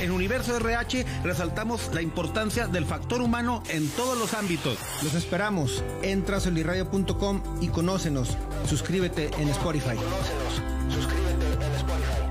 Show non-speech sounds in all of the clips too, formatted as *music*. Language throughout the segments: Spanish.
En Universo RH resaltamos la importancia del factor humano en todos los ámbitos. Los esperamos. Entra a soliradio.com y conócenos. Suscríbete en Spotify. Suscríbete en Spotify.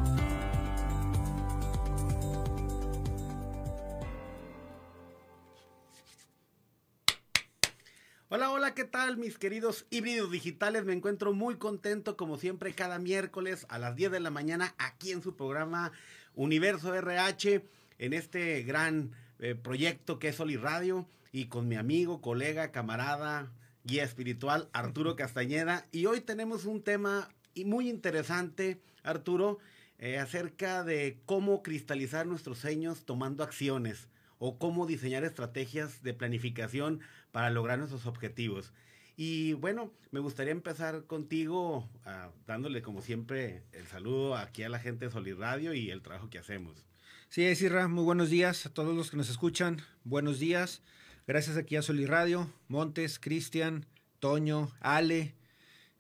Hola, hola, ¿qué tal mis queridos híbridos digitales? Me encuentro muy contento como siempre cada miércoles a las 10 de la mañana aquí en su programa Universo RH, en este gran eh, proyecto que es Oli Radio y con mi amigo, colega, camarada, guía espiritual Arturo Castañeda. Y hoy tenemos un tema muy interesante, Arturo, eh, acerca de cómo cristalizar nuestros sueños tomando acciones o cómo diseñar estrategias de planificación para lograr nuestros objetivos. Y bueno, me gustaría empezar contigo ah, dándole como siempre el saludo aquí a la gente de Solid Radio y el trabajo que hacemos. Sí, es Irra, muy buenos días a todos los que nos escuchan. Buenos días. Gracias aquí a Solid Radio, Montes, Cristian, Toño, Ale,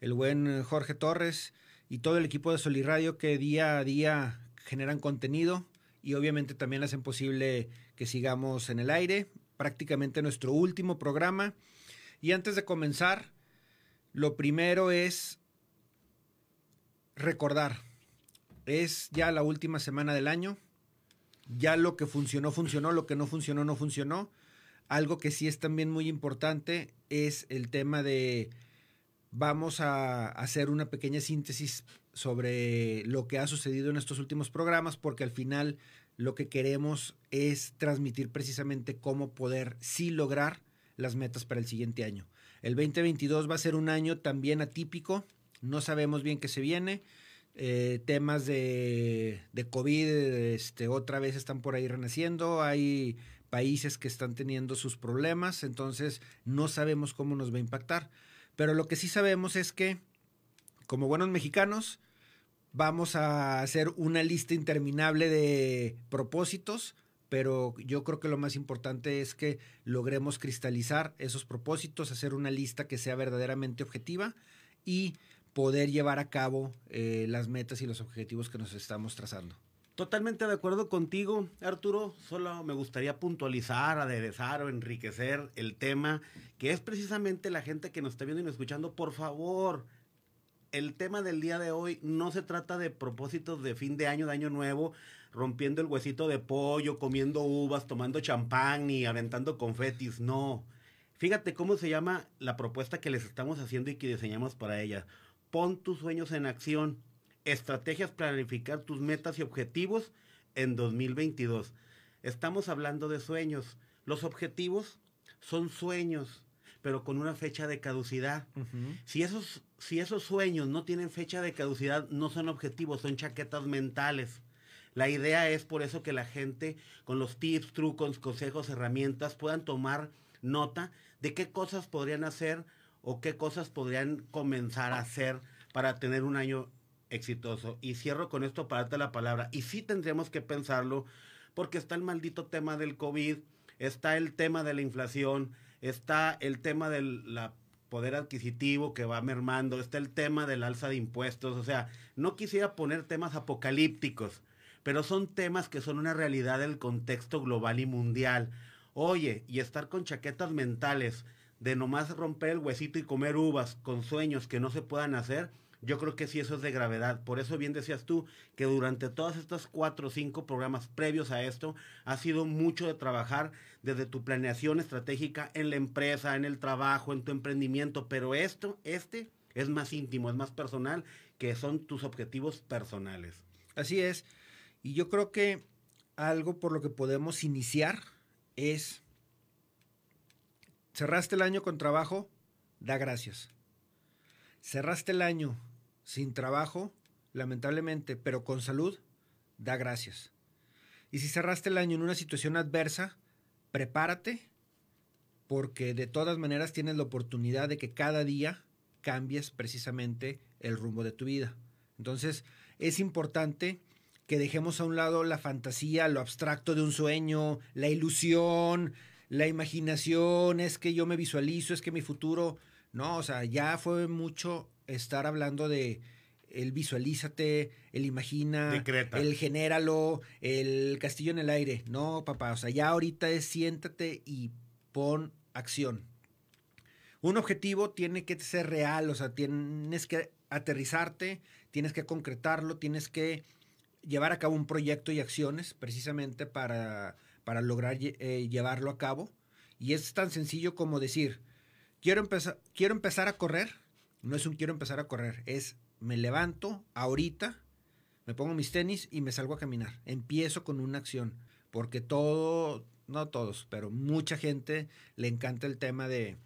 el buen Jorge Torres y todo el equipo de Solid Radio que día a día generan contenido y obviamente también hacen posible que sigamos en el aire. Prácticamente nuestro último programa. Y antes de comenzar, lo primero es recordar. Es ya la última semana del año. Ya lo que funcionó, funcionó. Lo que no funcionó, no funcionó. Algo que sí es también muy importante es el tema de vamos a hacer una pequeña síntesis sobre lo que ha sucedido en estos últimos programas, porque al final lo que queremos es transmitir precisamente cómo poder sí lograr las metas para el siguiente año. El 2022 va a ser un año también atípico, no sabemos bien qué se viene. Eh, temas de, de COVID este, otra vez están por ahí renaciendo, hay países que están teniendo sus problemas, entonces no sabemos cómo nos va a impactar. Pero lo que sí sabemos es que, como buenos mexicanos, vamos a hacer una lista interminable de propósitos, pero yo creo que lo más importante es que logremos cristalizar esos propósitos, hacer una lista que sea verdaderamente objetiva y poder llevar a cabo eh, las metas y los objetivos que nos estamos trazando. Totalmente de acuerdo contigo, Arturo. Solo me gustaría puntualizar, aderezar o enriquecer el tema, que es precisamente la gente que nos está viendo y nos escuchando. Por favor, el tema del día de hoy no se trata de propósitos de fin de año, de año nuevo, rompiendo el huesito de pollo, comiendo uvas, tomando champán y aventando confetis. No. Fíjate cómo se llama la propuesta que les estamos haciendo y que diseñamos para ella. Pon tus sueños en acción estrategias para planificar tus metas y objetivos en 2022. Estamos hablando de sueños. Los objetivos son sueños, pero con una fecha de caducidad. si, esos, si esos sueños no tienen fecha de caducidad, no son objetivos, son chaquetas mentales. La idea es por eso que la gente con los tips, trucos, consejos, herramientas puedan tomar nota de qué cosas podrían hacer o qué cosas podrían comenzar a hacer para tener un año exitoso. Y cierro con esto para darte la palabra. Y sí tendríamos que pensarlo porque está el maldito tema del COVID, está el tema de la inflación, está el tema del poder adquisitivo que va mermando, está el tema del alza de impuestos. O sea, no quisiera poner temas apocalípticos, pero son temas que son una realidad del contexto global y mundial. Oye, y estar con chaquetas mentales de nomás romper el huesito y comer uvas con sueños que no se puedan hacer, yo creo que sí, eso es de gravedad. Por eso bien decías tú que durante todos estos cuatro o cinco programas previos a esto, ha sido mucho de trabajar desde tu planeación estratégica en la empresa, en el trabajo, en tu emprendimiento. Pero esto, este, es más íntimo, es más personal, que son tus objetivos personales. Así es. Y yo creo que algo por lo que podemos iniciar es, cerraste el año con trabajo, da gracias. Cerraste el año sin trabajo, lamentablemente, pero con salud, da gracias. Y si cerraste el año en una situación adversa, prepárate, porque de todas maneras tienes la oportunidad de que cada día cambies precisamente el rumbo de tu vida. Entonces, es importante que dejemos a un lado la fantasía, lo abstracto de un sueño, la ilusión, la imaginación, es que yo me visualizo, es que mi futuro, no, o sea, ya fue mucho estar hablando de el visualízate, el imagina, el genéralo, el castillo en el aire. No, papá, o sea, ya ahorita es siéntate y pon acción. Un objetivo tiene que ser real, o sea, tienes que aterrizarte, tienes que concretarlo, tienes que llevar a cabo un proyecto y acciones precisamente para, para lograr eh, llevarlo a cabo. Y es tan sencillo como decir, quiero empezar, quiero empezar a correr. No es un quiero empezar a correr, es me levanto ahorita, me pongo mis tenis y me salgo a caminar. Empiezo con una acción, porque todo, no todos, pero mucha gente le encanta el tema de,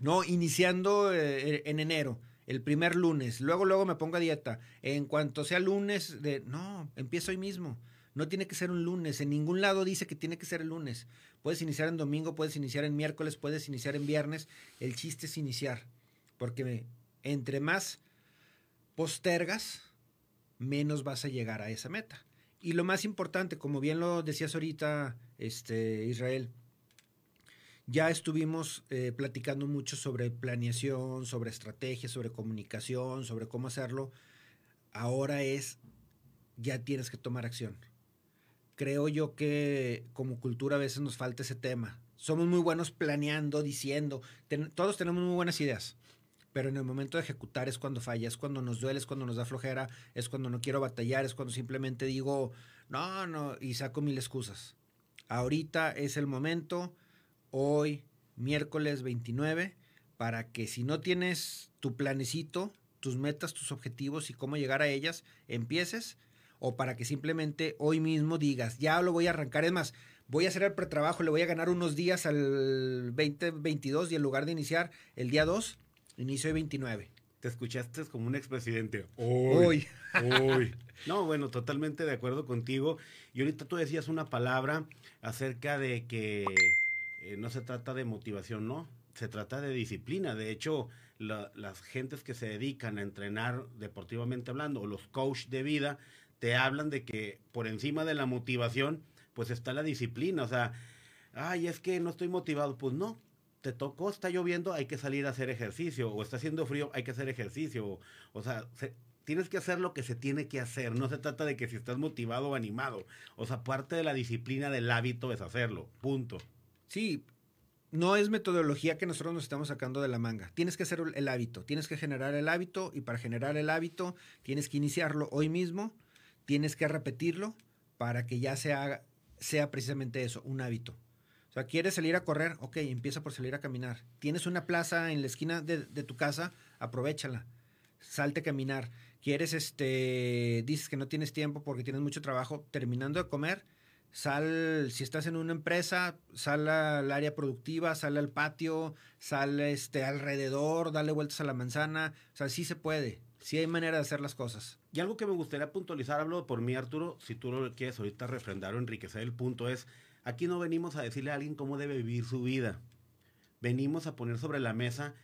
no, iniciando eh, en enero el primer lunes, luego, luego me pongo a dieta. En cuanto sea lunes, de no, empiezo hoy mismo. No tiene que ser un lunes. En ningún lado dice que tiene que ser el lunes. Puedes iniciar en domingo, puedes iniciar en miércoles, puedes iniciar en viernes. El chiste es iniciar. Porque entre más postergas, menos vas a llegar a esa meta. Y lo más importante, como bien lo decías ahorita, este, Israel, ya estuvimos eh, platicando mucho sobre planeación, sobre estrategia, sobre comunicación, sobre cómo hacerlo. Ahora es, ya tienes que tomar acción. Creo yo que como cultura a veces nos falta ese tema. Somos muy buenos planeando, diciendo, todos tenemos muy buenas ideas, pero en el momento de ejecutar es cuando falla, es cuando nos duele, es cuando nos da flojera, es cuando no quiero batallar, es cuando simplemente digo, no, no, y saco mil excusas. Ahorita es el momento hoy, miércoles 29, para que si no tienes tu planecito, tus metas, tus objetivos y cómo llegar a ellas, empieces, o para que simplemente hoy mismo digas, ya lo voy a arrancar. Es más, voy a hacer el pretrabajo, le voy a ganar unos días al 2022 y en lugar de iniciar el día 2, inicio el 29. Te escuchaste como un expresidente. Hoy. Hoy. *laughs* No, bueno, totalmente de acuerdo contigo. Y ahorita tú decías una palabra acerca de que eh, no se trata de motivación, no, se trata de disciplina. De hecho, las gentes que se dedican a entrenar deportivamente hablando, o los coach de vida, te hablan de que por encima de la motivación, pues está la disciplina. O sea, ay, es que no estoy motivado. Pues no, te tocó, está lloviendo, hay que salir a hacer ejercicio, o está haciendo frío, hay que hacer ejercicio. O, sea, tienes que hacer lo que se tiene que hacer. No se trata de que si estás motivado o animado. O sea, parte de la disciplina del hábito es hacerlo. Punto. Sí, no es metodología que nosotros nos estamos sacando de la manga. Tienes que hacer el hábito, tienes que generar el hábito y para generar el hábito tienes que iniciarlo hoy mismo, tienes que repetirlo para que ya sea, sea precisamente eso, un hábito. O sea, ¿quieres salir a correr? Ok, empieza por salir a caminar. ¿Tienes una plaza en la esquina de, tu casa? Aprovechala. Salte a caminar. ¿Quieres, este, dices que no tienes tiempo porque tienes mucho trabajo? Terminando de comer, Sal, si estás en una empresa, sal al área productiva, sal al patio, sal este, alrededor, dale vueltas a la manzana. O sea, sí se puede. Sí hay manera de hacer las cosas. Y algo que me gustaría puntualizar, hablo por mí, Arturo, si tú lo quieres ahorita refrendar o enriquecer el punto, es, aquí no venimos a decirle a alguien cómo debe vivir su vida. Venimos a poner sobre la mesa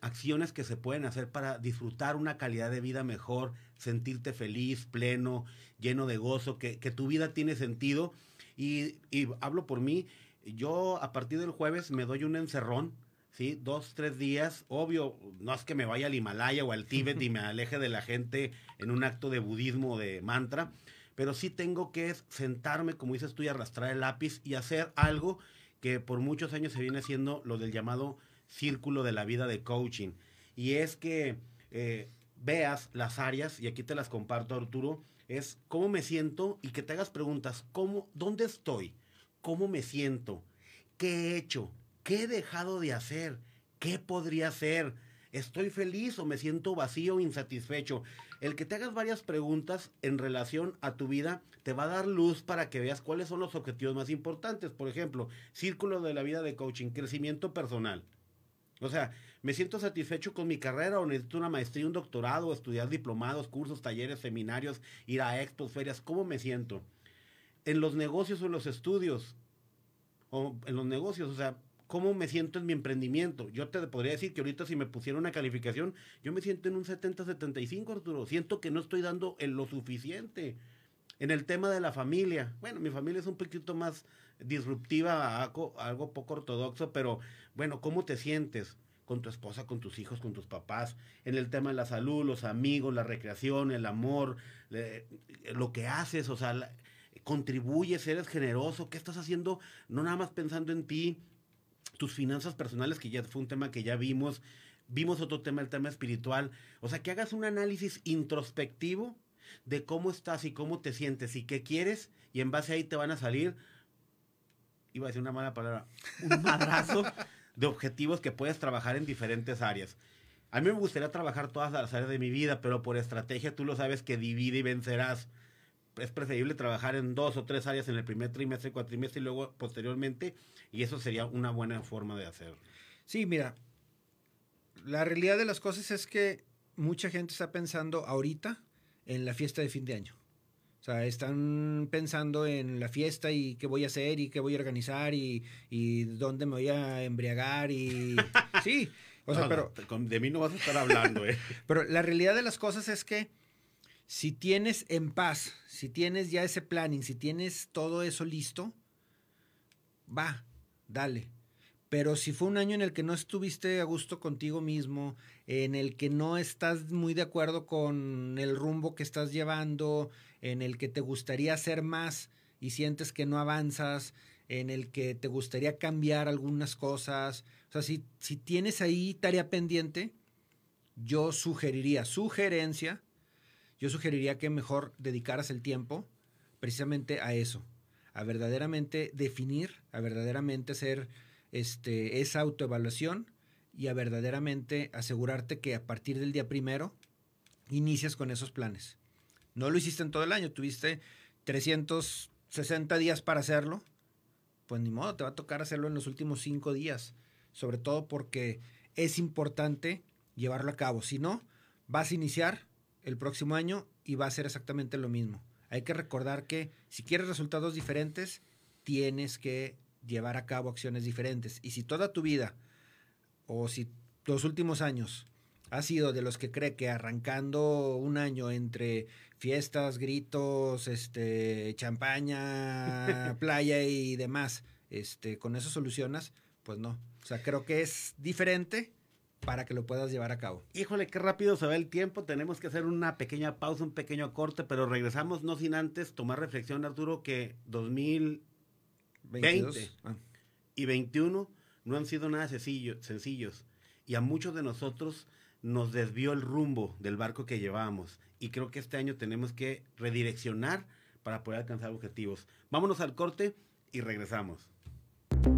acciones que se pueden hacer para disfrutar una calidad de vida mejor, sentirte feliz, pleno, lleno de gozo, que, tu vida tiene sentido. Y, hablo por mí, yo a partir del jueves me doy un encerrón, ¿sí? Dos, tres días. Obvio, no es que me vaya al Himalaya o al *laughs* Tíbet y me aleje de la gente en un acto de budismo o de mantra, pero sí tengo que sentarme, como dices tú, y arrastrar el lápiz y hacer algo que por muchos años se viene haciendo lo del llamado círculo de la vida de coaching. Y es que eh, veas las áreas, y aquí te las comparto Arturo, es cómo me siento y que te hagas preguntas, ¿cómo, ¿dónde estoy? ¿Cómo me siento? ¿Qué he hecho? ¿Qué he dejado de hacer? ¿Qué podría hacer? ¿Estoy feliz o me siento vacío insatisfecho? El que te hagas varias preguntas en relación a tu vida te va a dar luz para que veas cuáles son los objetivos más importantes. Por ejemplo, círculo de la vida de coaching, crecimiento personal. O sea, me siento satisfecho con mi carrera o necesito una maestría, un doctorado, estudiar diplomados, cursos, talleres, seminarios, ir a expos, ferias. ¿Cómo me siento? En los negocios o en los estudios. O en los negocios, o sea, cómo me siento en mi emprendimiento. Yo te podría decir que ahorita si me pusiera una calificación, yo me siento en un 70-75, Arturo. Siento que no estoy dando en lo suficiente. En el tema de la familia, bueno, mi familia es un poquito más disruptiva, algo, poco ortodoxo, pero bueno, ¿cómo te sientes? con tu esposa, con tus hijos, con tus papás, en el tema de la salud, los amigos, la recreación, el amor, lo que haces, o sea, contribuyes, eres generoso, ¿qué estás haciendo? No nada más pensando en ti, tus finanzas personales, que ya fue un tema que ya vimos, vimos otro tema, el tema espiritual, o sea, que hagas un análisis introspectivo de cómo estás y cómo te sientes y qué quieres, y en base ahí te van a salir, iba a decir una mala palabra, un madrazo *laughs* de objetivos que puedes trabajar en diferentes áreas. A mí me gustaría trabajar todas las áreas de mi vida, pero por estrategia tú lo sabes que divide y vencerás. Es preferible trabajar en dos o tres áreas en el primer trimestre, cuatrimestre y luego posteriormente, y eso sería una buena forma de hacer. Sí, mira, la realidad de las cosas es que mucha gente está pensando ahorita en la fiesta de fin de año. O sea, están pensando en la fiesta y qué voy a hacer y qué voy a organizar y, y dónde me voy a embriagar y... *laughs* Sí, o sea, pero... De mí no vas a estar hablando, ¿eh? *laughs* Pero la realidad de las cosas es que si tienes en paz, si tienes ya ese planning, si tienes todo eso listo, va, dale. Pero si fue un año en el que no estuviste a gusto contigo mismo, en el que no estás muy de acuerdo con el rumbo que estás llevando, en el que te gustaría hacer más y sientes que no avanzas, en el que te gustaría cambiar algunas cosas. O sea, si, si tienes ahí tarea pendiente, yo sugeriría, sugerencia, yo sugeriría que mejor dedicaras el tiempo precisamente a eso, a verdaderamente definir, a verdaderamente hacer este, esa autoevaluación y a verdaderamente asegurarte que a partir del día primero inicias con esos planes. No lo hiciste en todo el año, tuviste 360 días para hacerlo. Pues ni modo, te va a tocar hacerlo en los últimos cinco días. Sobre todo porque es importante llevarlo a cabo. Si no, vas a iniciar el próximo año y va a ser exactamente lo mismo. Hay que recordar que si quieres resultados diferentes, tienes que llevar a cabo acciones diferentes. Y si toda tu vida o si los últimos años ha sido de los que cree que arrancando un año entre fiestas, gritos, este, champaña, *laughs* playa y demás, este, con eso solucionas, pues no. O sea, creo que es diferente para que lo puedas llevar a cabo. Híjole, qué rápido se va el tiempo. Tenemos que hacer una pequeña pausa, un pequeño corte, pero regresamos no sin antes tomar reflexión, Arturo, que 2020 ah. y 21 no han sido nada sencillos. Y a muchos de nosotros nos desvió el rumbo del barco que llevábamos. Y creo que este año tenemos que redireccionar para poder alcanzar objetivos. Vámonos al corte y regresamos.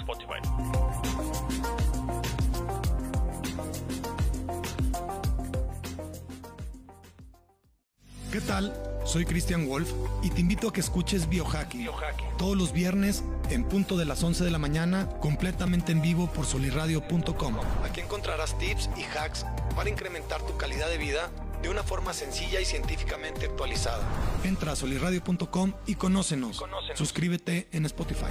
Spotify. ¿Qué tal? Soy Christian Wolf y te invito a que escuches Biohacking, todos los viernes en punto de las 11 de la mañana, completamente en vivo por soliradio.com. Aquí encontrarás tips y hacks para incrementar tu calidad de vida de una forma sencilla y científicamente actualizada. Entra a soliradio.com y conócenos. Suscríbete en Spotify.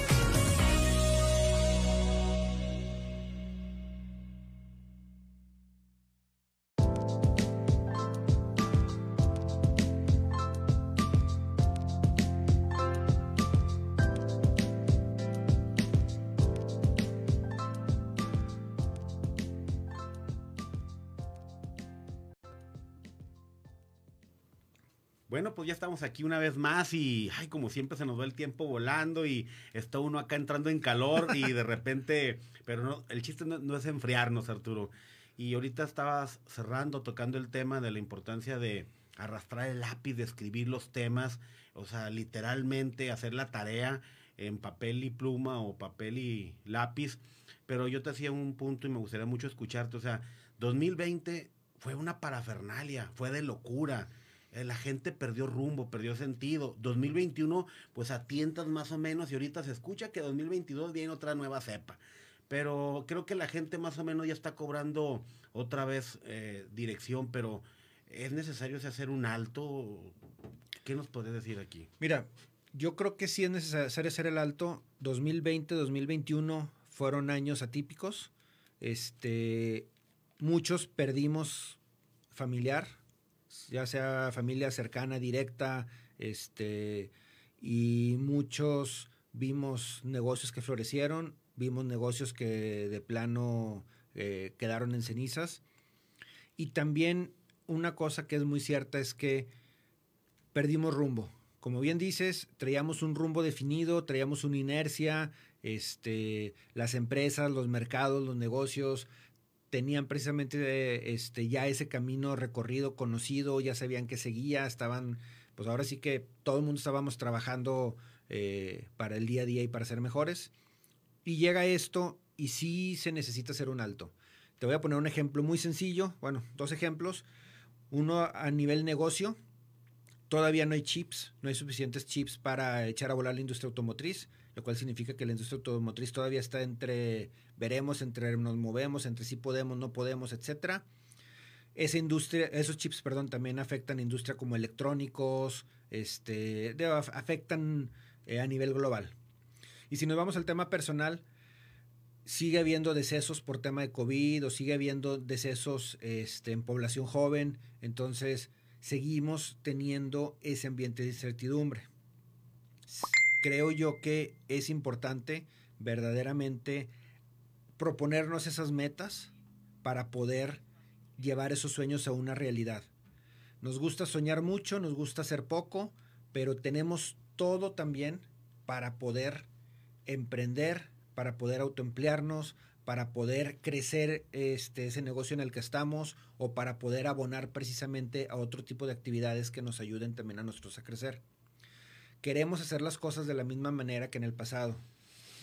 Pues ya estamos aquí una vez más y, ay, como siempre se nos va el tiempo volando y está uno acá entrando en calor y de repente, *laughs* pero no, el chiste no, es enfriarnos, Arturo. Y ahorita estabas cerrando, tocando el tema de la importancia de arrastrar el lápiz, de escribir los temas, o sea, literalmente hacer la tarea en papel y pluma o papel y lápiz. Pero yo te hacía un punto y me gustaría mucho escucharte, o sea, 2020 fue una parafernalia, fue de locura la gente perdió rumbo, perdió sentido. 2021, pues a tientas más o menos, y ahorita se escucha que 2022 viene otra nueva cepa. Pero creo que la gente más o menos ya está cobrando otra vez eh, dirección, pero es necesario hacer un alto. ¿Qué nos puedes decir aquí? Mira, yo creo que sí es necesario hacer el alto. 2020, 2021 fueron años atípicos. Este, muchos perdimos familiar, ya sea familia cercana, directa, este, y muchos vimos negocios que florecieron, vimos negocios que de plano eh, quedaron en cenizas. Y también una cosa que es muy cierta es que perdimos rumbo. Como bien dices, traíamos un rumbo definido, traíamos una inercia, este, las empresas, los mercados, los negocios tenían precisamente este, ya ese camino recorrido, conocido, ya sabían que seguía, estaban, pues ahora sí que todo el mundo estábamos trabajando eh, para el día a día y para ser mejores. Y llega esto y sí se necesita hacer un alto. Te voy a poner un ejemplo muy sencillo, bueno, dos ejemplos. Uno a nivel negocio, todavía no hay chips, no hay suficientes chips para echar a volar la industria automotriz lo cual significa que la industria automotriz todavía está entre veremos, entre nos movemos, entre si podemos, no podemos, etcétera. Esa industria, esos chips, perdón, también afectan a industria como electrónicos, este, afectan eh, a nivel global. Y si nos vamos al tema personal, sigue habiendo decesos por tema de COVID o sigue habiendo decesos este, en población joven, entonces seguimos teniendo ese ambiente de incertidumbre creo yo que es importante verdaderamente proponernos esas metas para poder llevar esos sueños a una realidad. Nos gusta soñar mucho, nos gusta hacer poco, pero tenemos todo también para poder emprender, para poder autoemplearnos, para poder crecer este, ese negocio en el que estamos o para poder abonar precisamente a otro tipo de actividades que nos ayuden también a nosotros a crecer queremos hacer las cosas de la misma manera que en el pasado.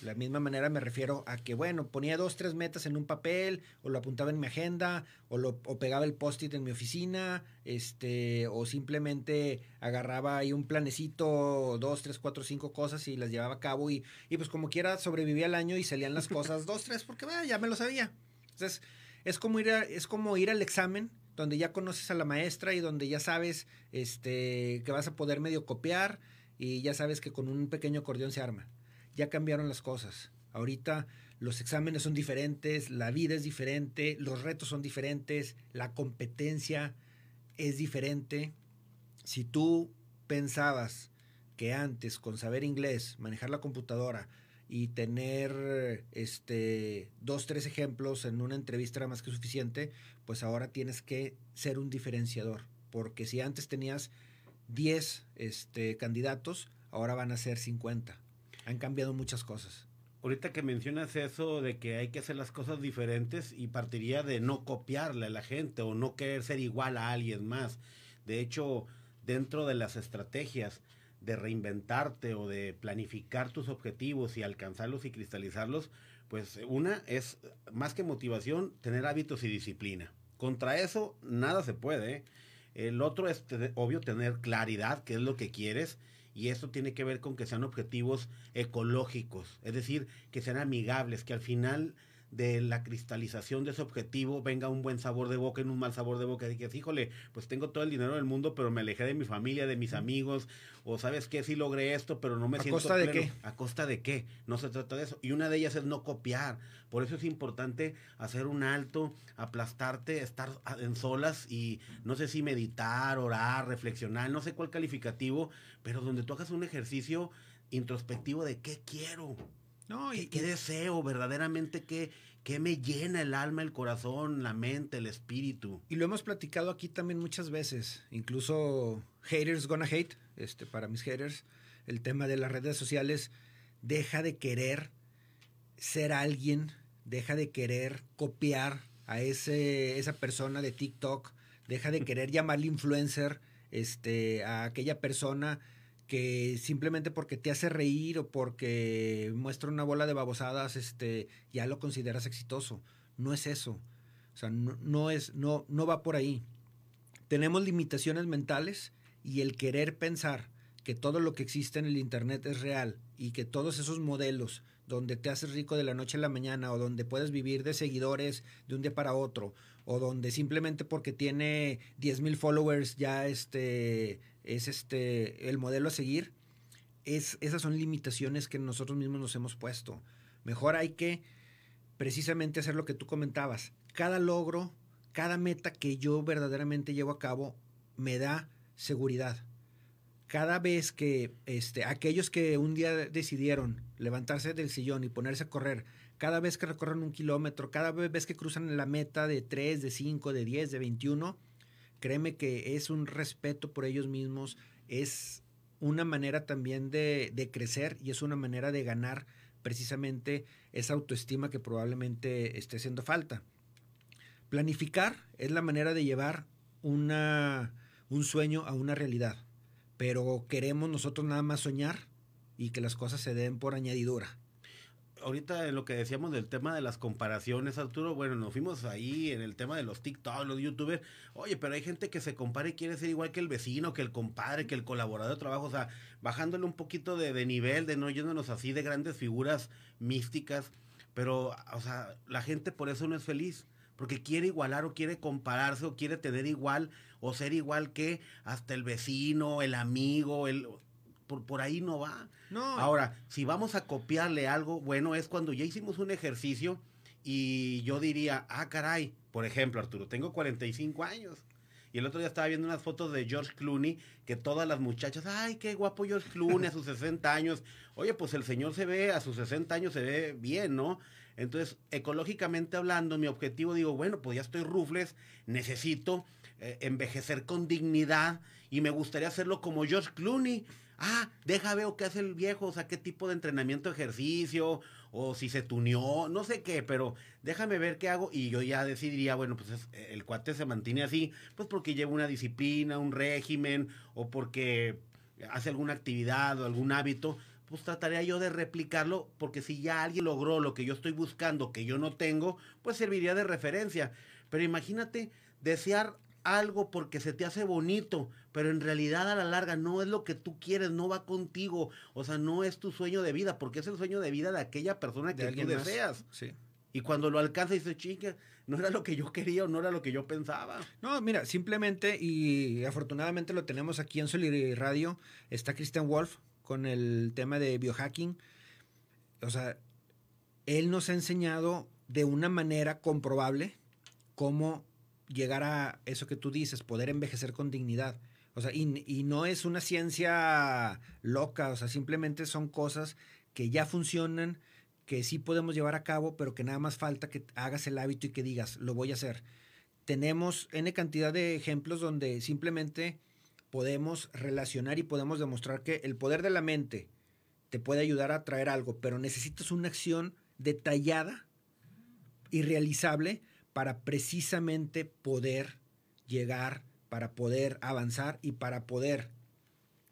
La misma manera me refiero a que, bueno, ponía dos, tres metas en un papel, o lo apuntaba en mi agenda, o, lo, pegaba el post-it en mi oficina, este, o simplemente agarraba ahí un planecito, dos, tres, cuatro, cinco cosas y las llevaba a cabo y, y pues como quiera sobrevivía el año y salían las cosas dos, tres, porque ya me lo sabía. Entonces, es como ir, es como ir al examen donde ya conoces a la maestra y donde ya sabes este, que vas a poder medio copiar, y ya sabes que con un pequeño acordeón se arma. Ya cambiaron las cosas. Ahorita los exámenes son diferentes, la vida es diferente, los retos son diferentes, la competencia es diferente. Si tú pensabas que antes con saber inglés, manejar la computadora y tener este dos tres ejemplos en una entrevista era más que suficiente, pues ahora tienes que ser un diferenciador, porque si antes tenías 10 este, candidatos, ahora van a ser 50. Han cambiado muchas cosas. Ahorita que mencionas eso de que hay que hacer las cosas diferentes y partiría de no copiarle a la gente o no querer ser igual a alguien más. De hecho, dentro de las estrategias de reinventarte o de planificar tus objetivos y alcanzarlos y cristalizarlos, pues una es más que motivación, tener hábitos y disciplina. Contra eso nada se puede. ¿eh? El otro es, obvio, tener claridad, qué es lo que quieres. Y esto tiene que ver con que sean objetivos ecológicos, es decir, que sean amigables, que al final de la cristalización de ese objetivo venga un buen sabor de boca en un mal sabor de boca. Y que, híjole, pues tengo todo el dinero del mundo, pero me alejé de mi familia, de mis amigos, o sabes qué, sí logré esto, pero no me siento. ¿A costa de qué? ¿A costa de qué? No se trata de eso. Y una de ellas es no copiar. Por eso es importante hacer un alto, aplastarte, estar en solas y no sé si meditar, orar, reflexionar, no sé cuál calificativo, pero donde tú hagas un ejercicio introspectivo de qué quiero, no, y, ¿Qué, deseo verdaderamente? ¿Qué, ¿Qué me llena el alma, el corazón, la mente, el espíritu? Y lo hemos platicado aquí también muchas veces, incluso haters gonna hate, este, para mis haters, el tema de las redes sociales, deja de querer ser alguien, deja de querer copiar a ese, esa persona de TikTok, deja de *laughs* querer llamarle influencer este, a aquella persona que simplemente porque te hace reír o porque muestra una bola de babosadas, este, ya lo consideras exitoso. No es eso. O sea, no, no es, no, no va por ahí. Tenemos limitaciones mentales y el querer pensar que todo lo que existe en el Internet es real y que todos esos modelos donde te haces rico de la noche a la mañana o donde puedes vivir de seguidores de un día para otro o donde simplemente porque tiene 10 mil followers ya este, es este, el modelo a seguir, es, esas son limitaciones que nosotros mismos nos hemos puesto. Mejor hay que precisamente hacer lo que tú comentabas. Cada logro, cada meta que yo verdaderamente llevo a cabo me da seguridad cada vez que este, aquellos que un día decidieron levantarse del sillón y ponerse a correr, cada vez que recorren un kilómetro, cada vez que cruzan la meta de 3, de 5, de 10, de 21, créeme que es un respeto por ellos mismos, es una manera también de, crecer y es una manera de ganar precisamente esa autoestima que probablemente esté haciendo falta. Planificar es la manera de llevar un sueño a una realidad pero queremos nosotros nada más soñar y que las cosas se den por añadidura. Ahorita en lo que decíamos del tema de las comparaciones, Arturo, bueno, nos fuimos ahí en el tema de los TikTok, los YouTubers. Oye, pero hay gente que se compara y quiere ser igual que el vecino, que el compadre, que el colaborador de trabajo. O sea, bajándole un poquito de, de nivel, de no yéndonos así de grandes figuras místicas. Pero, o sea, la gente por eso no es feliz porque quiere igualar o quiere compararse o quiere tener igual o ser igual que hasta el vecino, el amigo, el por, por ahí no va. No. Ahora, si vamos a copiarle algo, bueno, es cuando ya hicimos un ejercicio y yo diría, ah, caray, por ejemplo, Arturo, tengo 45 años. Y el otro día estaba viendo unas fotos de George Clooney, que todas las muchachas, ay, qué guapo George Clooney a sus 60 años. Oye, pues el señor se ve, a sus 60 años se ve bien, ¿no? Entonces, ecológicamente hablando, mi objetivo, digo, bueno, pues ya estoy rufles, necesito eh, envejecer con dignidad y me gustaría hacerlo como George Clooney. Ah, deja ver qué hace el viejo, o sea, qué tipo de entrenamiento, ejercicio, o si se tuneó, no sé qué, pero déjame ver qué hago y yo ya decidiría, bueno, pues el cuate se mantiene así, pues porque lleva una disciplina, un régimen, o porque hace alguna actividad o algún hábito, pues trataría yo de replicarlo, porque si ya alguien logró lo que yo estoy buscando, que yo no tengo, pues serviría de referencia. Pero imagínate desear algo porque se te hace bonito, pero en realidad a la larga no es lo que tú quieres, no va contigo, o sea, no es tu sueño de vida, porque es el sueño de vida de aquella persona que tú deseas. Sí. Y cuando lo alcanza dice, chica, no era lo que yo quería o no era lo que yo pensaba. No, mira, simplemente, y afortunadamente lo tenemos aquí en Solid Radio, está Christian Wolf, con el tema de biohacking. O sea, él nos ha enseñado de una manera comprobable cómo llegar a eso que tú dices, poder envejecer con dignidad. O sea, y, no es una ciencia loca, o sea, simplemente son cosas que ya funcionan, que sí podemos llevar a cabo, pero que nada más falta que hagas el hábito y que digas, lo voy a hacer. Tenemos N cantidad de ejemplos donde simplemente podemos relacionar y podemos demostrar que el poder de la mente te puede ayudar a traer algo, pero necesitas una acción detallada y realizable para precisamente poder llegar, para poder avanzar y para poder,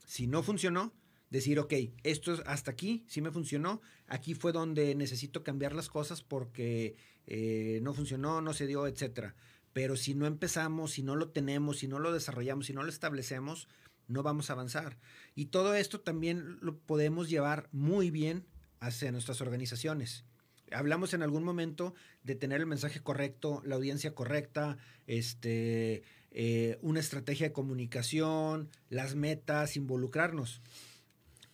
si no funcionó, decir, ok, esto es hasta aquí, sí me funcionó, aquí fue donde necesito cambiar las cosas porque eh, no funcionó, no se dio, etcétera. Pero si no empezamos, si no lo tenemos, si no lo desarrollamos, si no lo establecemos, no vamos a avanzar. Y todo esto también lo podemos llevar muy bien hacia nuestras organizaciones. Hablamos en algún momento de tener el mensaje correcto, la audiencia correcta, este, eh, una estrategia de comunicación, las metas, involucrarnos.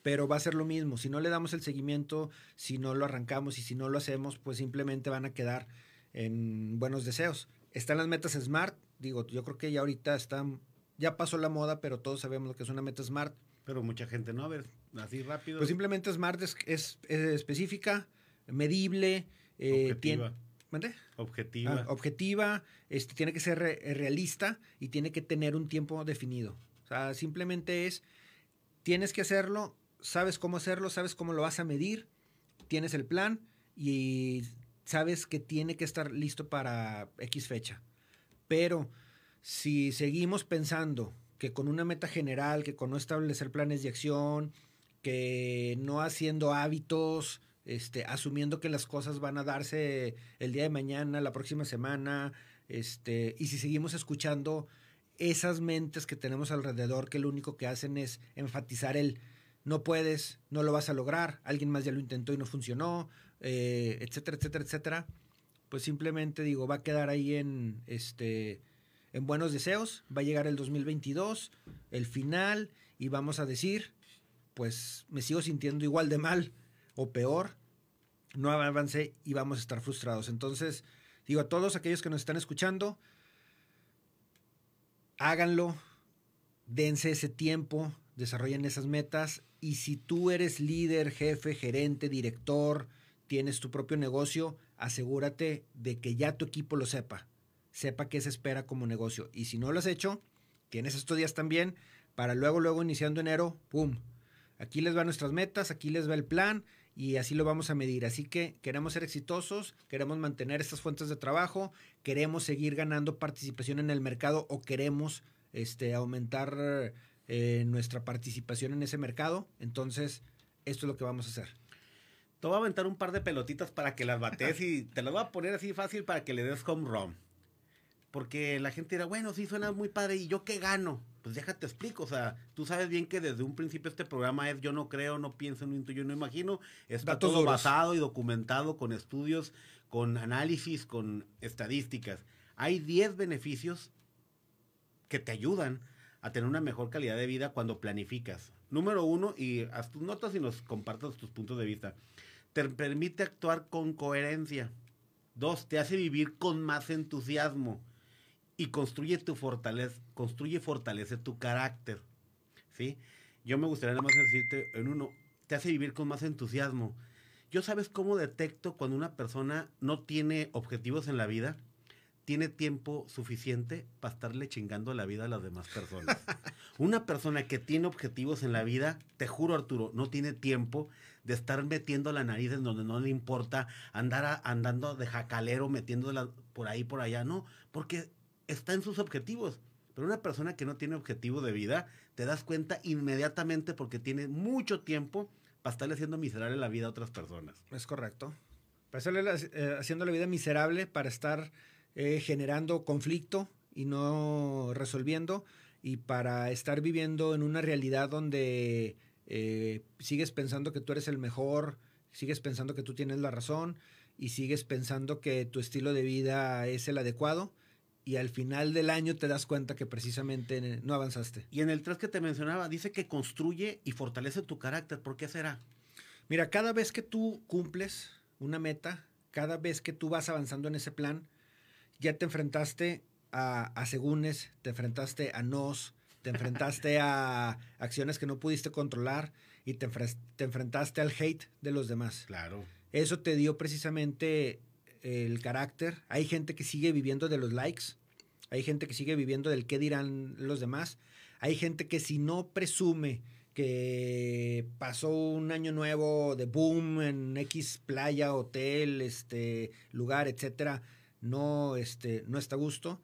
Pero va a ser lo mismo. Si no le damos el seguimiento, si no lo arrancamos y si no lo hacemos, pues simplemente van a quedar en buenos deseos. Están las metas SMART. Digo, yo creo que ya ahorita están, ya pasó la moda, pero todos sabemos lo que es una meta SMART. Pero mucha gente no, a ver, así rápido. Pues simplemente SMART es, es, específica, medible, eh, tiene, ¿Mande? Objetiva. Ah, objetiva, este, tiene que ser re- realista y tiene que tener un tiempo definido. O sea, simplemente es, tienes que hacerlo, sabes cómo hacerlo, sabes cómo lo vas a medir, tienes el plan y sabes que tiene que estar listo para X fecha. Pero si seguimos pensando que con una meta general, que con no establecer planes de acción, que no haciendo hábitos, este, asumiendo que las cosas van a darse el día de mañana, la próxima semana, este, y si seguimos escuchando esas mentes que tenemos alrededor que lo único que hacen es enfatizar el no puedes, no lo vas a lograr, alguien más ya lo intentó y no funcionó, eh, etcétera, etcétera, etcétera, pues simplemente digo, va a quedar ahí en este en buenos deseos, va a llegar el 2022, el final, y vamos a decir, pues me sigo sintiendo igual de mal o peor, no avancé y vamos a estar frustrados. Entonces, digo a todos aquellos que nos están escuchando, háganlo, dense ese tiempo, desarrollen esas metas y si tú eres líder, jefe, gerente, director, tienes tu propio negocio, asegúrate de que ya tu equipo lo sepa, sepa qué se espera como negocio y si no lo has hecho, tienes estos días también para luego, luego iniciando enero, ¡pum! Aquí les va nuestras metas, aquí les va el plan y así lo vamos a medir. Así que queremos ser exitosos, queremos mantener estas fuentes de trabajo, queremos seguir ganando participación en el mercado o queremos este, aumentar eh, nuestra participación en ese mercado. Entonces, esto es lo que vamos a hacer. Te voy a aventar un par de pelotitas para que las bates y te las voy a poner así fácil para que le des home run. Porque la gente dirá, bueno, sí, suena muy padre. ¿Y yo qué gano? Pues déjate explico. O sea, tú sabes bien que desde un principio este programa es yo no creo, no pienso, no intuyo, no imagino. Está Datos todo duros. basado y documentado con estudios, con análisis, con estadísticas. Hay 10 beneficios que te ayudan a tener una mejor calidad de vida cuando planificas. Número uno, y haz tus notas y nos compartas tus puntos de vista. Te permite actuar con coherencia. Dos, te hace vivir con más entusiasmo. Y construye tu fortaleza, construye y fortalece tu carácter. ¿Sí? Yo me gustaría nada más decirte en uno, te hace vivir con más entusiasmo. Yo sabes cómo detecto cuando una persona no tiene objetivos en la vida, tiene tiempo suficiente para estarle chingando la vida a las demás personas. *laughs* Una persona que tiene objetivos en la vida, te juro Arturo, no tiene tiempo de estar metiendo la nariz en donde no le importa, andar a- andando de jacalero, metiéndola por ahí, por allá, no, porque está en sus objetivos. Pero una persona que no tiene objetivo de vida, te das cuenta inmediatamente porque tiene mucho tiempo para estarle haciendo miserable la vida a otras personas. Es correcto. Para estarle eh, haciendo la vida miserable, para estar eh, generando conflicto y no resolviendo, y para estar viviendo en una realidad donde eh, sigues pensando que tú eres el mejor, sigues pensando que tú tienes la razón y sigues pensando que tu estilo de vida es el adecuado y al final del año te das cuenta que precisamente no avanzaste. Y en el 3 que te mencionaba, dice que construye y fortalece tu carácter. ¿Por qué será? Mira, cada vez que tú cumples una meta, cada vez que tú vas avanzando en ese plan, ya te enfrentaste a, a te enfrentaste a nos, te enfrentaste a *laughs* acciones que no pudiste controlar y te, te enfrentaste al hate de los demás. Claro. Eso te dio precisamente el carácter. Hay gente que sigue viviendo de los likes. Hay gente que sigue viviendo del qué dirán los demás. Hay gente que si no presume que pasó un año nuevo de boom en X playa, hotel, este lugar, etcétera, no este no está a gusto.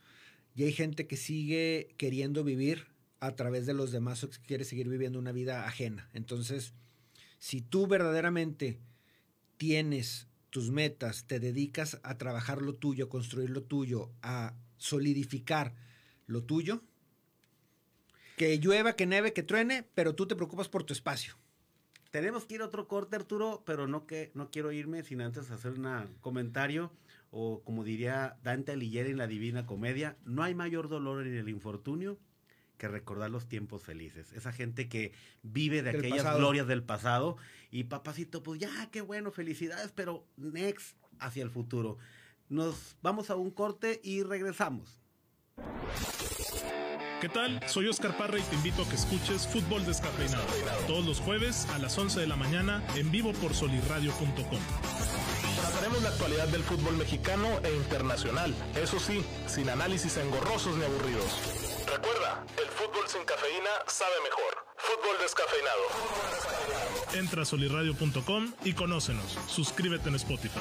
Y hay gente que sigue queriendo vivir a través de los demás o que quiere seguir viviendo una vida ajena. Entonces, si tú verdaderamente tienes tus metas, te dedicas a trabajar lo tuyo, a construir lo tuyo, a solidificar lo tuyo, que llueva, que neve, que truene, pero tú te preocupas por tu espacio. Tenemos que ir a otro corte, Arturo, pero no que no quiero irme sin antes hacer un comentario o como diría Dante Alighieri en la Divina Comedia, no hay mayor dolor en el infortunio que recordar los tiempos felices. Esa gente que vive de aquellas pasado. glorias del pasado y papacito, pues ya, qué bueno, felicidades, pero next hacia el futuro. Nos vamos a un corte y regresamos. ¿Qué tal? Soy Oscar Parra y te invito a que escuches Fútbol Descafeinado todos los jueves a las 11 de la mañana en vivo por solirradio.com. Trataremos la actualidad del fútbol mexicano e internacional. Eso sí, sin análisis engorrosos ni aburridos. Recuerda, el fútbol sin cafeína sabe mejor. Fútbol descafeinado. Entra a soliradio.com y conócenos. Suscríbete en Spotify.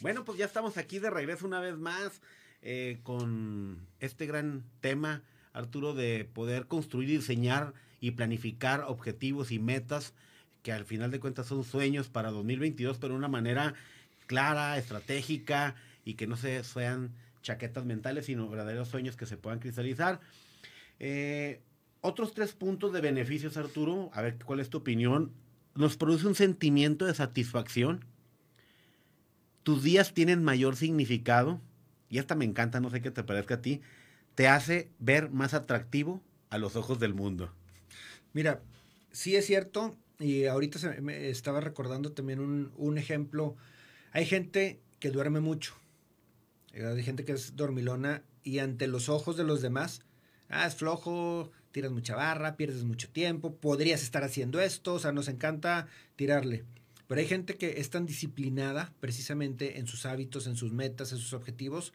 Bueno, pues ya estamos aquí de regreso una vez más eh, con este gran tema, Arturo, de poder construir, diseñar y planificar objetivos y metas que al final de cuentas son sueños para 2022, pero de una manera clara, estratégica y que no se sean chaquetas mentales, sino verdaderos sueños que se puedan cristalizar. Eh, otros tres puntos de beneficios, Arturo, a ver cuál es tu opinión. Nos produce un sentimiento de satisfacción tus días tienen mayor significado, y esta me encanta, no sé qué te parezca a ti, te hace ver más atractivo a los ojos del mundo. Mira, sí es cierto, y ahorita se me estaba recordando también un, un ejemplo. Hay gente que duerme mucho, hay gente que es dormilona, y ante los ojos de los demás, ah, es flojo, tiras mucha barra, pierdes mucho tiempo, podrías estar haciendo esto, o sea, nos encanta tirarle. Pero hay gente que es tan disciplinada precisamente en sus hábitos, en sus metas, en sus objetivos,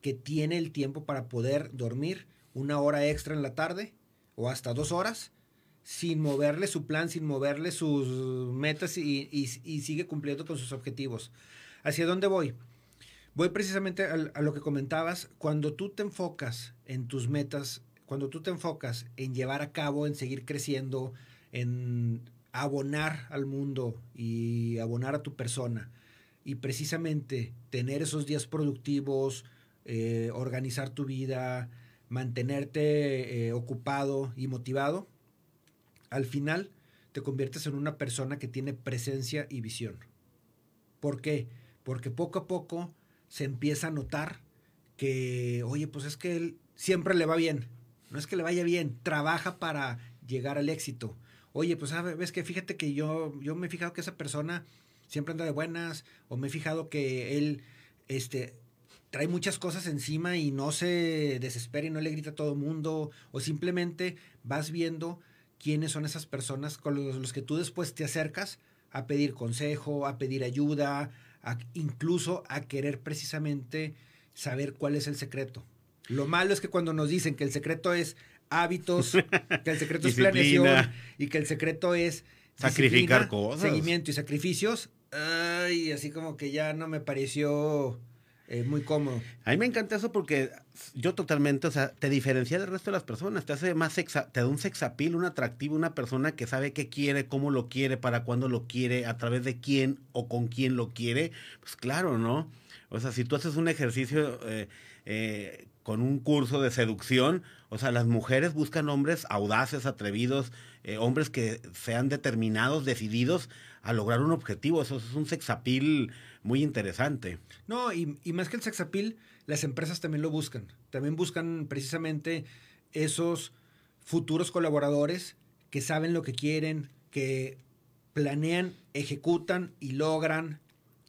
que tiene el tiempo para poder dormir una hora extra en la tarde o hasta dos horas sin moverle su plan, sin moverle sus metas y, sigue cumpliendo con sus objetivos. ¿Hacia dónde voy? Voy precisamente a lo que comentabas, cuando tú te enfocas en tus metas, cuando tú te enfocas en llevar a cabo, en seguir creciendo, en abonar al mundo y abonar a tu persona y precisamente tener esos días productivos, eh, organizar tu vida, mantenerte eh, ocupado y motivado, al final te conviertes en una persona que tiene presencia y visión. ¿Por qué? Porque poco a poco se empieza a notar que, oye, pues es que él siempre le va bien. No es que le vaya bien, trabaja para llegar al éxito oye, pues ves que fíjate que yo, yo me he fijado que esa persona siempre anda de buenas, o me he fijado que él este, trae muchas cosas encima y no se desespera y no le grita a todo mundo, o simplemente vas viendo quiénes son esas personas con los, que tú después te acercas a pedir consejo, a pedir ayuda, incluso a querer precisamente saber cuál es el secreto. Lo malo es que cuando nos dicen que el secreto es hábitos, *laughs* que el secreto es planeación y que el secreto es sacrificar cosas. Seguimiento y sacrificios. Ay, así como que ya no me pareció eh, muy cómodo. A mí me encanta eso porque yo totalmente, o sea, te diferencia del resto de las personas, te hace más sexa, te da un sexapil, un atractivo, una persona que sabe qué quiere, cómo lo quiere, para cuándo lo quiere, a través de quién o con quién lo quiere. Pues claro, ¿no? O sea, si tú haces un ejercicio eh, eh, con un curso de seducción, o sea, las mujeres buscan hombres audaces, atrevidos, eh, hombres que sean determinados, decididos a lograr un objetivo. Eso es un sexapil muy interesante. No, y, más que el sexapil, las empresas también lo buscan. También buscan precisamente esos futuros colaboradores que saben lo que quieren, que planean, ejecutan y logran,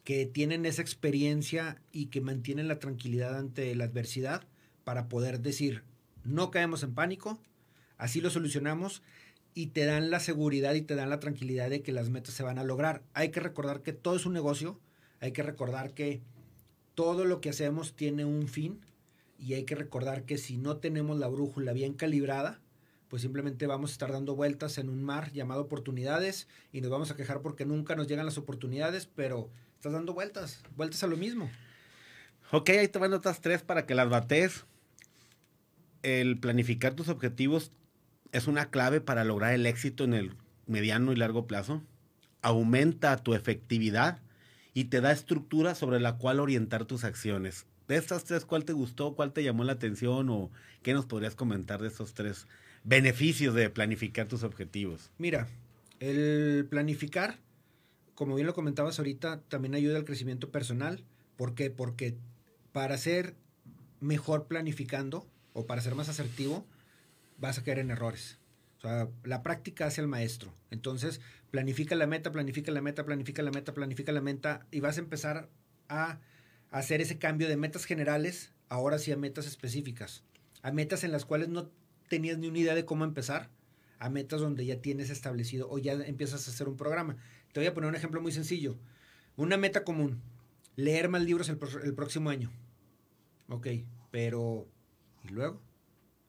que tienen esa experiencia y que mantienen la tranquilidad ante la adversidad para poder decir, no caemos en pánico, así lo solucionamos y te dan la seguridad y te dan la tranquilidad de que las metas se van a lograr. Hay que recordar que todo es un negocio, hay que recordar que todo lo que hacemos tiene un fin y hay que recordar que si no tenemos la brújula bien calibrada, pues simplemente vamos a estar dando vueltas en un mar llamado oportunidades y nos vamos a quejar porque nunca nos llegan las oportunidades, pero estás dando vueltas, vueltas a lo mismo. Ok, ahí te van otras tres para que las bates. El planificar tus objetivos es una clave para lograr el éxito en el mediano y largo plazo. Aumenta tu efectividad y te da estructura sobre la cual orientar tus acciones. De estas tres, ¿cuál te gustó? ¿Cuál te llamó la atención? ¿O qué nos podrías comentar de estos tres beneficios de planificar tus objetivos? Mira, el planificar, como bien lo comentabas ahorita, también ayuda al crecimiento personal. ¿Por qué? Porque para ser mejor planificando para ser más asertivo, vas a caer en errores. O sea, la práctica hace al maestro. Entonces, planifica la meta, planifica la meta, planifica la meta, planifica la meta y vas a empezar a hacer ese cambio de metas generales, ahora sí a metas específicas. A metas en las cuales no tenías ni una idea de cómo empezar, a metas donde ya tienes establecido o ya empiezas a hacer un programa. Te voy a poner un ejemplo muy sencillo. Una meta común, leer más libros el, el próximo año. Ok, pero ¿y luego?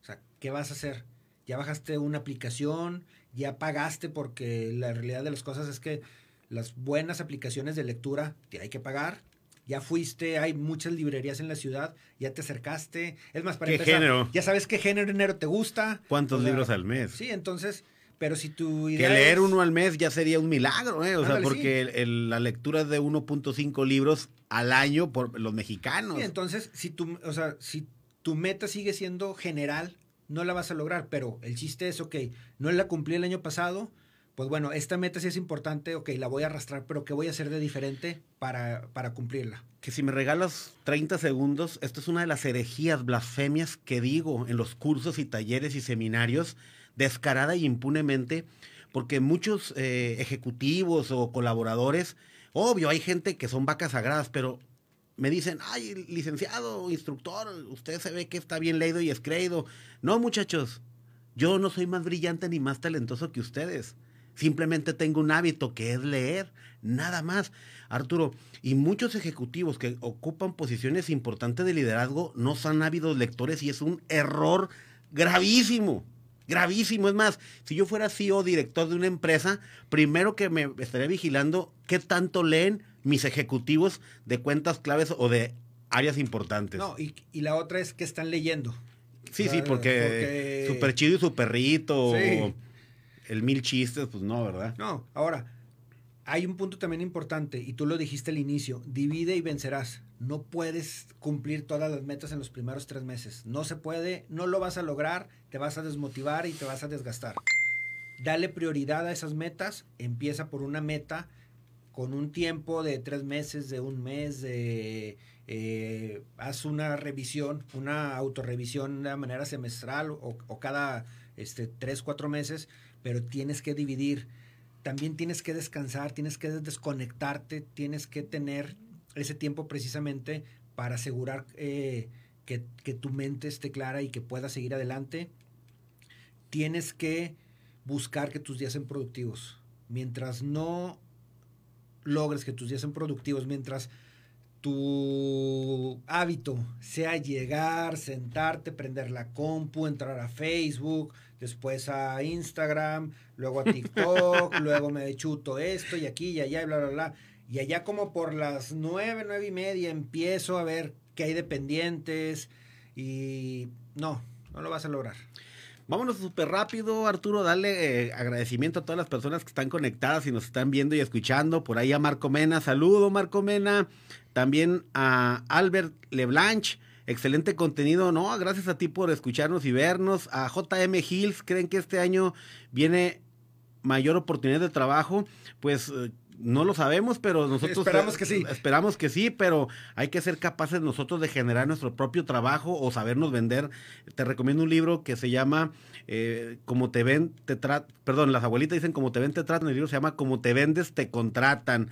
O sea, ¿qué vas a hacer? ya bajaste una aplicación, ya pagaste porque la realidad de las cosas es que las buenas aplicaciones de lectura te hay que pagar. Ya fuiste, hay muchas librerías en la ciudad, ya te acercaste. Es más, para ¿Qué género? ya sabes qué género te gusta. ¿Cuántos libros al mes? Sí, entonces, pero si tu idea Que leer es- uno al mes ya sería un milagro, ¿eh? O sea, porque el- el- la lectura de 1.5 libros al año por los mexicanos. Sí, entonces, si tu, o sea, si tu meta sigue siendo general, no la vas a lograr, pero el chiste es, ok, no la cumplí el año pasado, pues bueno, esta meta sí es importante, ok, la voy a arrastrar, pero ¿qué voy a hacer de diferente para, para cumplirla? que si me regalas 30 segundos, esto es una de las herejías, blasfemias que digo en los cursos y talleres y seminarios, descarada y impunemente, porque muchos eh, ejecutivos o colaboradores, obvio, hay gente que son vacas sagradas, pero me dicen, ay, licenciado, instructor, usted se ve que está bien leído y escreído. No, muchachos, yo no soy más brillante ni más talentoso que ustedes. Simplemente tengo un hábito que es leer, nada más. Arturo, y muchos ejecutivos que ocupan posiciones importantes de liderazgo no son ávidos lectores y es un error gravísimo. Gravísimo. Es más, si yo fuera CEO director de una empresa, primero que me estaría vigilando qué tanto leen mis ejecutivos de cuentas claves o de áreas importantes. No, y, y la otra es que están leyendo. sí, sí, Ah, porque, porque- super chido y su perrito, Sí. el mil chistes, pues no, ¿verdad? No, ahora, hay un punto también importante, y tú lo dijiste al inicio, divide y vencerás. No puedes cumplir todas las metas en los primeros tres meses. No se puede, no lo vas a lograr, te vas a desmotivar y te vas a desgastar. Dale prioridad a esas metas, empieza por una meta con un tiempo de tres meses, de un mes, de eh, haz una revisión, una autorrevisión de manera semestral o, cada este, tres, cuatro meses, pero tienes que dividir. También tienes que descansar, tienes que desconectarte, tienes que tener ese tiempo precisamente para asegurar eh, que, que tu mente esté clara y que puedas seguir adelante. Tienes que buscar que tus días sean productivos. Mientras no logres que tus días sean productivos, mientras tu hábito sea llegar, sentarte, prender la compu, entrar a Facebook, después a Instagram, luego a TikTok, *laughs* luego me chuto esto y aquí y allá y bla, bla, bla. Y allá como por las nueve, nueve y media empiezo a ver qué hay de pendientes y no, no lo vas a lograr. Vámonos súper rápido, Arturo, darle eh, agradecimiento a todas las personas que están conectadas y nos están viendo y escuchando. Por ahí a Marco Mena, saludo Marco Mena. También a Albert Leblanche, excelente contenido, ¿no? Gracias a ti por escucharnos y vernos. A JM Hills, ¿creen que este año viene mayor oportunidad de trabajo? Pues eh, no lo sabemos, pero nosotros esperamos que sí. Esperamos que sí, pero hay que ser capaces nosotros de generar nuestro propio trabajo o sabernos vender. Te recomiendo un libro que se llama eh, Como te ven, te tratan. Perdón, las abuelitas dicen Como te ven, te tratan. El libro se llama Como te vendes, te contratan.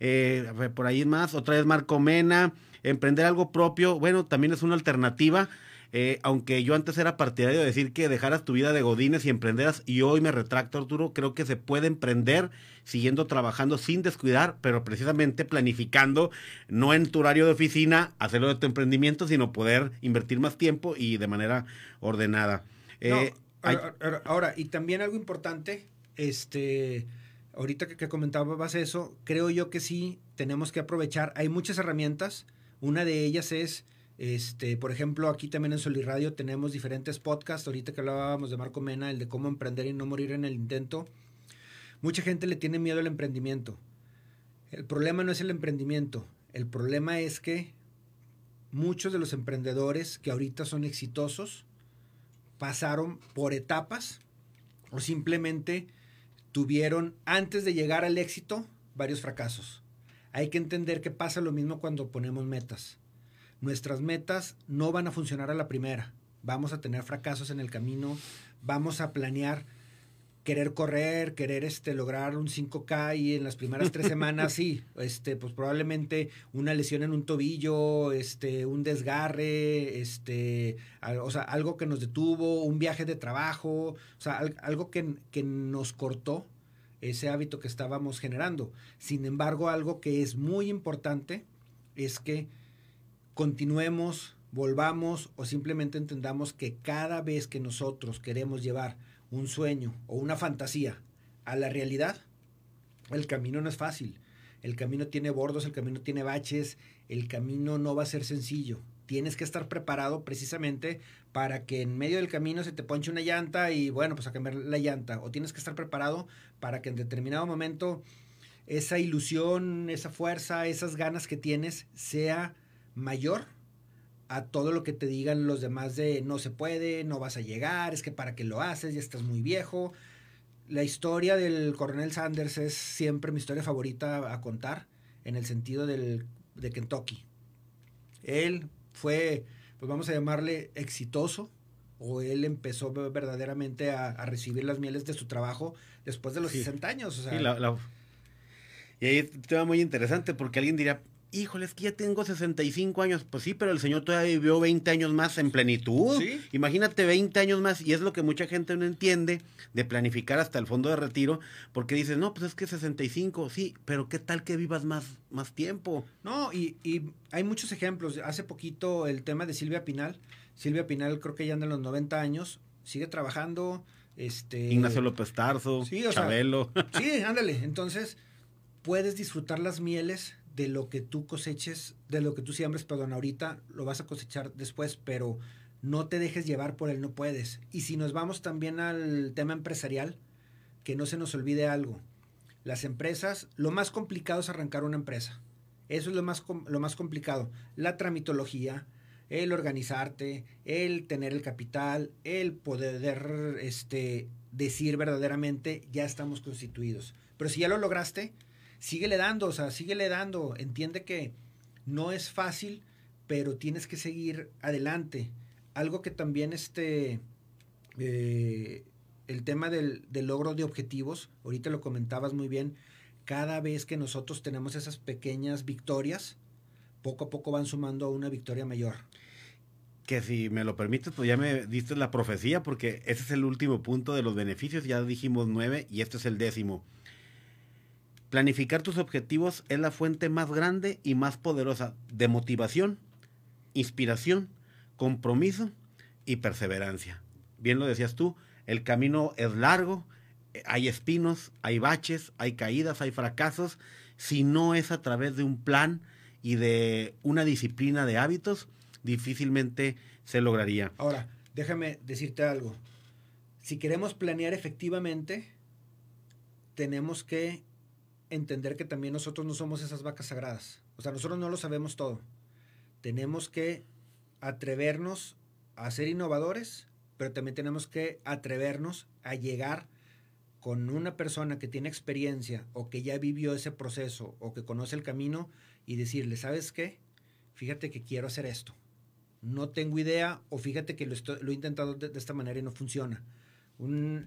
Eh, por ahí más, otra vez Marco Mena. Emprender algo propio, bueno, también es una alternativa. Eh, aunque yo antes era partidario de decir que dejaras tu vida de godines y emprenderas, y hoy me retracto, Arturo, creo que se puede emprender siguiendo trabajando sin descuidar, pero precisamente planificando, no en tu horario de oficina, hacerlo de tu emprendimiento, sino poder invertir más tiempo y de manera ordenada. Eh, ahora, y también algo importante, este, ahorita que, que comentabas eso, creo yo que sí tenemos que aprovechar, hay muchas herramientas, una de ellas es este, por ejemplo, aquí también en Soliradio tenemos diferentes podcasts. Ahorita que hablábamos de Marco Mena, el de cómo emprender y no morir en el intento. Mucha gente le tiene miedo al emprendimiento. El problema no es el emprendimiento. El problema es que muchos de los emprendedores que ahorita son exitosos pasaron por etapas o simplemente tuvieron antes de llegar al éxito varios fracasos. Hay que entender que pasa lo mismo cuando ponemos metas nuestras metas no van a funcionar a la primera. Vamos a tener fracasos en el camino, vamos a planear querer correr, querer este, lograr un 5K y en las primeras tres semanas sí, *laughs* este, pues probablemente una lesión en un tobillo, este, un desgarre, este, o sea, algo que nos detuvo, un viaje de trabajo, o sea, algo que, que nos cortó ese hábito que estábamos generando. Sin embargo, algo que es muy importante es que continuemos, volvamos o simplemente entendamos que cada vez que nosotros queremos llevar un sueño o una fantasía a la realidad, el camino no es fácil. El camino tiene bordos, el camino tiene baches, el camino no va a ser sencillo. Tienes que estar preparado precisamente para que en medio del camino se te ponche una llanta y bueno, pues a cambiar la llanta. O tienes que estar preparado para que en determinado momento esa ilusión, esa fuerza, esas ganas que tienes sea mayor a todo lo que te digan los demás de no se puede, no vas a llegar, es que para qué lo haces, ya estás muy viejo. La historia del coronel Sanders es siempre mi historia favorita a contar en el sentido del, de Kentucky. Él fue, pues vamos a llamarle exitoso, o él empezó verdaderamente a, recibir las mieles de su trabajo después de los 60 años. Y ahí un tema muy interesante porque alguien diría, híjole, es que ya tengo 65 años. Pues sí, pero el señor todavía vivió 20 años más en plenitud. Imagínate 20 años más, y es lo que mucha gente no entiende de planificar hasta el fondo de retiro, porque dices, no, pues es que 65, sí, pero ¿qué tal que vivas más, más tiempo? No, y, y hay muchos ejemplos. Hace poquito el tema de Silvia Pinal. Silvia Pinal creo que ya anda en los 90 años, sigue trabajando. Este, Ignacio López Tarso, sí, Chabelo. sí, ándale. Entonces, puedes disfrutar las mieles de lo que tú coseches, de lo que tú siembres, perdón, ahorita lo vas a cosechar después, pero no te dejes llevar por el no puedes. Y si nos vamos también al tema empresarial, que no se nos olvide algo. Las empresas, lo más complicado es arrancar una empresa. Eso es lo más, lo más complicado. La tramitología, el organizarte, el tener el capital, el poder este, decir verdaderamente, ya estamos constituidos. Pero si ya lo lograste, síguele dando, o sea, síguele dando. Entiende que no es fácil, pero tienes que seguir adelante. Algo que también este, eh, el tema del, del, logro de objetivos, ahorita lo comentabas muy bien, cada vez que nosotros tenemos esas pequeñas victorias, poco a poco van sumando a una victoria mayor. Que si me lo permites, pues ya me diste la profecía, porque ese es el último punto de los beneficios, ya dijimos nueve y este es el décimo. Planificar tus objetivos es la fuente más grande y más poderosa de motivación, inspiración, compromiso y perseverancia. Bien lo decías tú, el camino es largo, hay espinos, hay baches, hay caídas, hay fracasos. Si no es a través de un plan y de una disciplina de hábitos, difícilmente se lograría. Ahora, déjame decirte algo. si queremos planear efectivamente, tenemos que entender que también nosotros no somos esas vacas sagradas. O sea, nosotros no lo sabemos todo. Tenemos que atrevernos a ser innovadores, pero también tenemos que atrevernos a llegar con una persona que tiene experiencia o que ya vivió ese proceso o que conoce el camino y decirle, ¿sabes qué? Fíjate que quiero hacer esto. No tengo idea o fíjate que lo, he intentado de, esta manera y no funciona.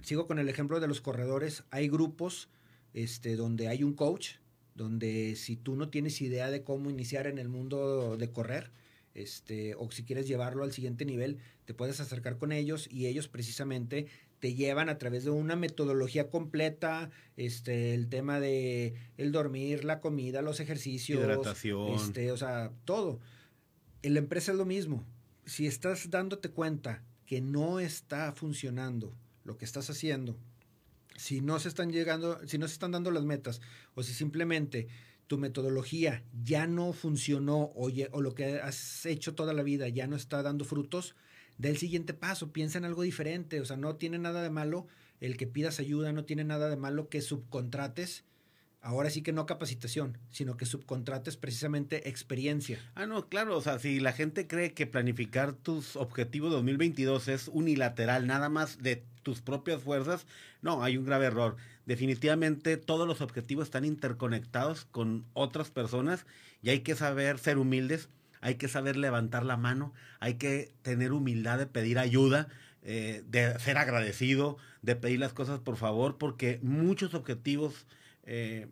sigo con el ejemplo de los corredores. Hay grupos este, donde hay un coach, donde si tú no tienes idea de cómo iniciar en el mundo de correr, este, o si quieres llevarlo al siguiente nivel, te puedes acercar con ellos y ellos precisamente te llevan a través de una metodología completa, este, el tema de el dormir, la comida, los ejercicios, hidratación, este, o sea, todo. En la empresa es lo mismo. Si estás dándote cuenta que no está funcionando lo que estás haciendo, si no se están llegando, si no se están dando las metas, o si simplemente tu metodología ya no funcionó o, o lo que has hecho toda la vida ya no está dando frutos, da el siguiente paso, piensa en algo diferente, o sea, no tiene nada de malo el que pidas ayuda, no tiene nada de malo que subcontrates ahora sí que no capacitación, sino que subcontrates precisamente experiencia. Ah, no, claro, o sea, si la gente cree que planificar tus objetivos 2022 es unilateral, nada más de tus propias fuerzas, no, hay un grave error. Definitivamente todos los objetivos están interconectados con otras personas y hay que saber ser humildes, hay que saber levantar la mano, hay que tener humildad de pedir ayuda, eh, de ser agradecido, de pedir las cosas por favor, porque muchos objetivos eh,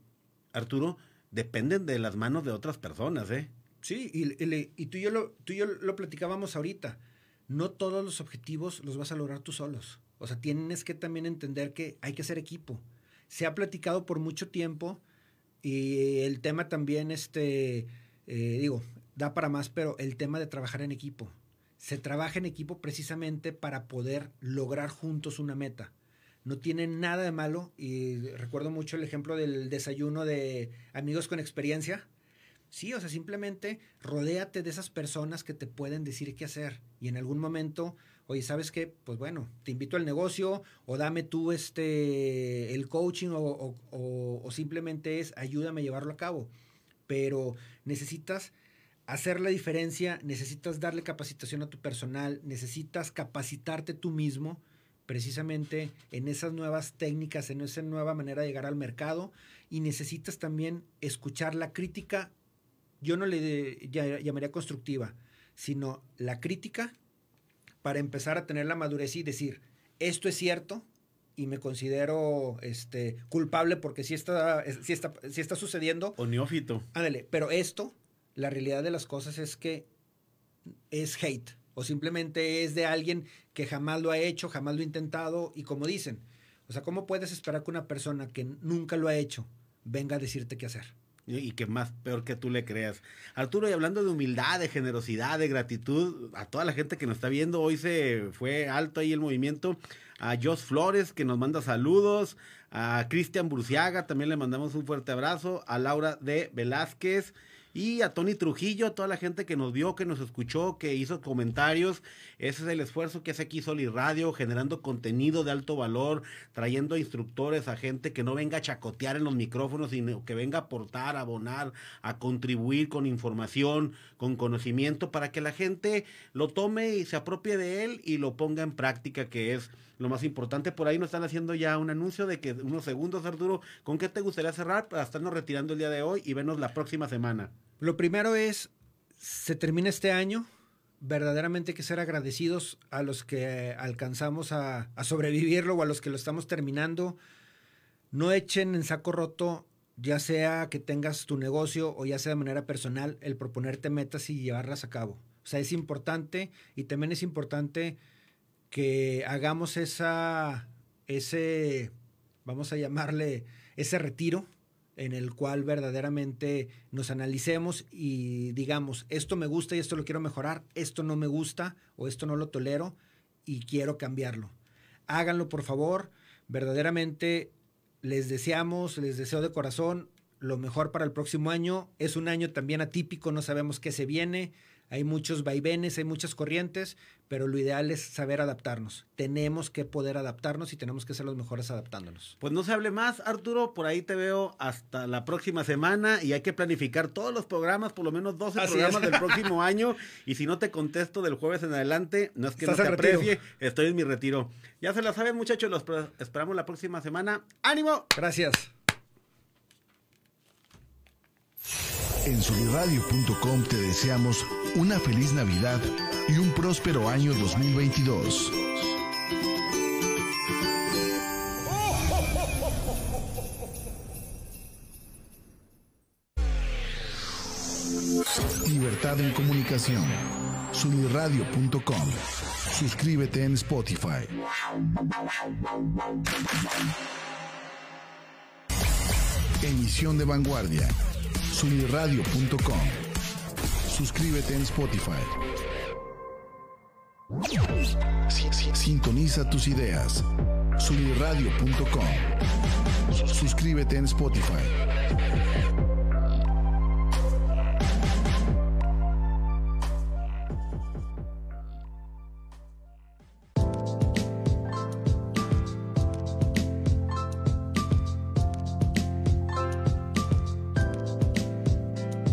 Arturo, dependen de las manos de otras personas, ¿eh? Sí, y, tú, y yo lo, tú y yo lo platicábamos ahorita. No todos los objetivos los vas a lograr tú solos. O sea, tienes que también entender que hay que ser equipo. Se ha platicado por mucho tiempo y el tema también, este, eh, digo, da para más, pero el tema de trabajar en equipo. Se trabaja en equipo precisamente para poder lograr juntos una meta no tiene nada de malo. Y recuerdo mucho el ejemplo del desayuno de amigos con experiencia. Sí, o sea, simplemente rodéate de esas personas que te pueden decir qué hacer. Y en algún momento, oye, ¿sabes qué? Pues bueno, te invito al negocio o dame tú este, el coaching o, o simplemente es ayúdame a llevarlo a cabo. Pero necesitas hacer la diferencia, necesitas darle capacitación a tu personal, necesitas capacitarte tú mismo precisamente en esas nuevas técnicas, en esa nueva manera de llegar al mercado y necesitas también escuchar la crítica, yo no le llamaría constructiva, sino la crítica para empezar a tener la madurez y decir, esto es cierto y me considero este, culpable porque si está, si está, si está sucediendo. O neófito. Ándale, pero esto, la realidad de las cosas es que es hate o simplemente es de alguien que jamás lo ha hecho, jamás lo ha intentado y como dicen, o sea, ¿cómo puedes esperar que una persona que nunca lo ha hecho venga a decirte qué hacer? Y que más peor que tú le creas. Arturo, y hablando de humildad, de generosidad, de gratitud, a toda la gente que nos está viendo, hoy se fue alto ahí el movimiento. A Jos Flores, que nos manda saludos. A Cristian Burciaga, también le mandamos un fuerte abrazo. A Laura de Velázquez y a Tony Trujillo, a toda la gente que nos vio, que nos escuchó, que hizo comentarios. Ese es el esfuerzo que hace aquí Sol y Radio, generando contenido de alto valor, trayendo a instructores, a gente que no venga a chacotear en los micrófonos, sino que venga a aportar, a abonar, a contribuir con información, con conocimiento, para que la gente lo tome y se apropie de él y lo ponga en práctica, que es lo más importante. Por ahí nos están haciendo ya un anuncio de que unos segundos, Arturo, ¿con qué te gustaría cerrar para estarnos retirando el día de hoy y vernos la próxima semana? Lo primero es, se termina este año, verdaderamente hay que ser agradecidos a los que alcanzamos a, sobrevivirlo o a los que lo estamos terminando. No echen en saco roto, ya sea que tengas tu negocio o ya sea de manera personal, el proponerte metas y llevarlas a cabo. O sea, es importante y también es importante que hagamos esa, ese, vamos a llamarle, ese retiro en el cual verdaderamente nos analicemos y digamos, esto me gusta y esto lo quiero mejorar, esto no me gusta o esto no lo tolero y quiero cambiarlo. Háganlo por favor, verdaderamente les deseamos, les deseo de corazón lo mejor para el próximo año. Es un año también atípico, no sabemos qué se viene. Hay muchos vaivenes, hay muchas corrientes, pero lo ideal es saber adaptarnos. Tenemos que poder adaptarnos y tenemos que ser los mejores adaptándonos. Pues no se hable más, Arturo, por ahí te veo hasta la próxima semana y hay que planificar todos los programas, por lo menos 12 Así programas es. del *laughs* próximo año y si no te contesto del jueves en adelante, no es que no te aprecie, estoy en mi retiro. Ya se la saben, muchachos, los esperamos la próxima semana. ¡Ánimo! Gracias. En soliradio.com te deseamos una feliz Navidad y un próspero año 2022. Libertad en comunicación. Sunirradio.com. Suscríbete en Spotify. Emisión de vanguardia. Sunirradio.com. Suscríbete en Spotify. Si- si- Sintoniza tus ideas. Sunirradio.com. Suscríbete en Spotify.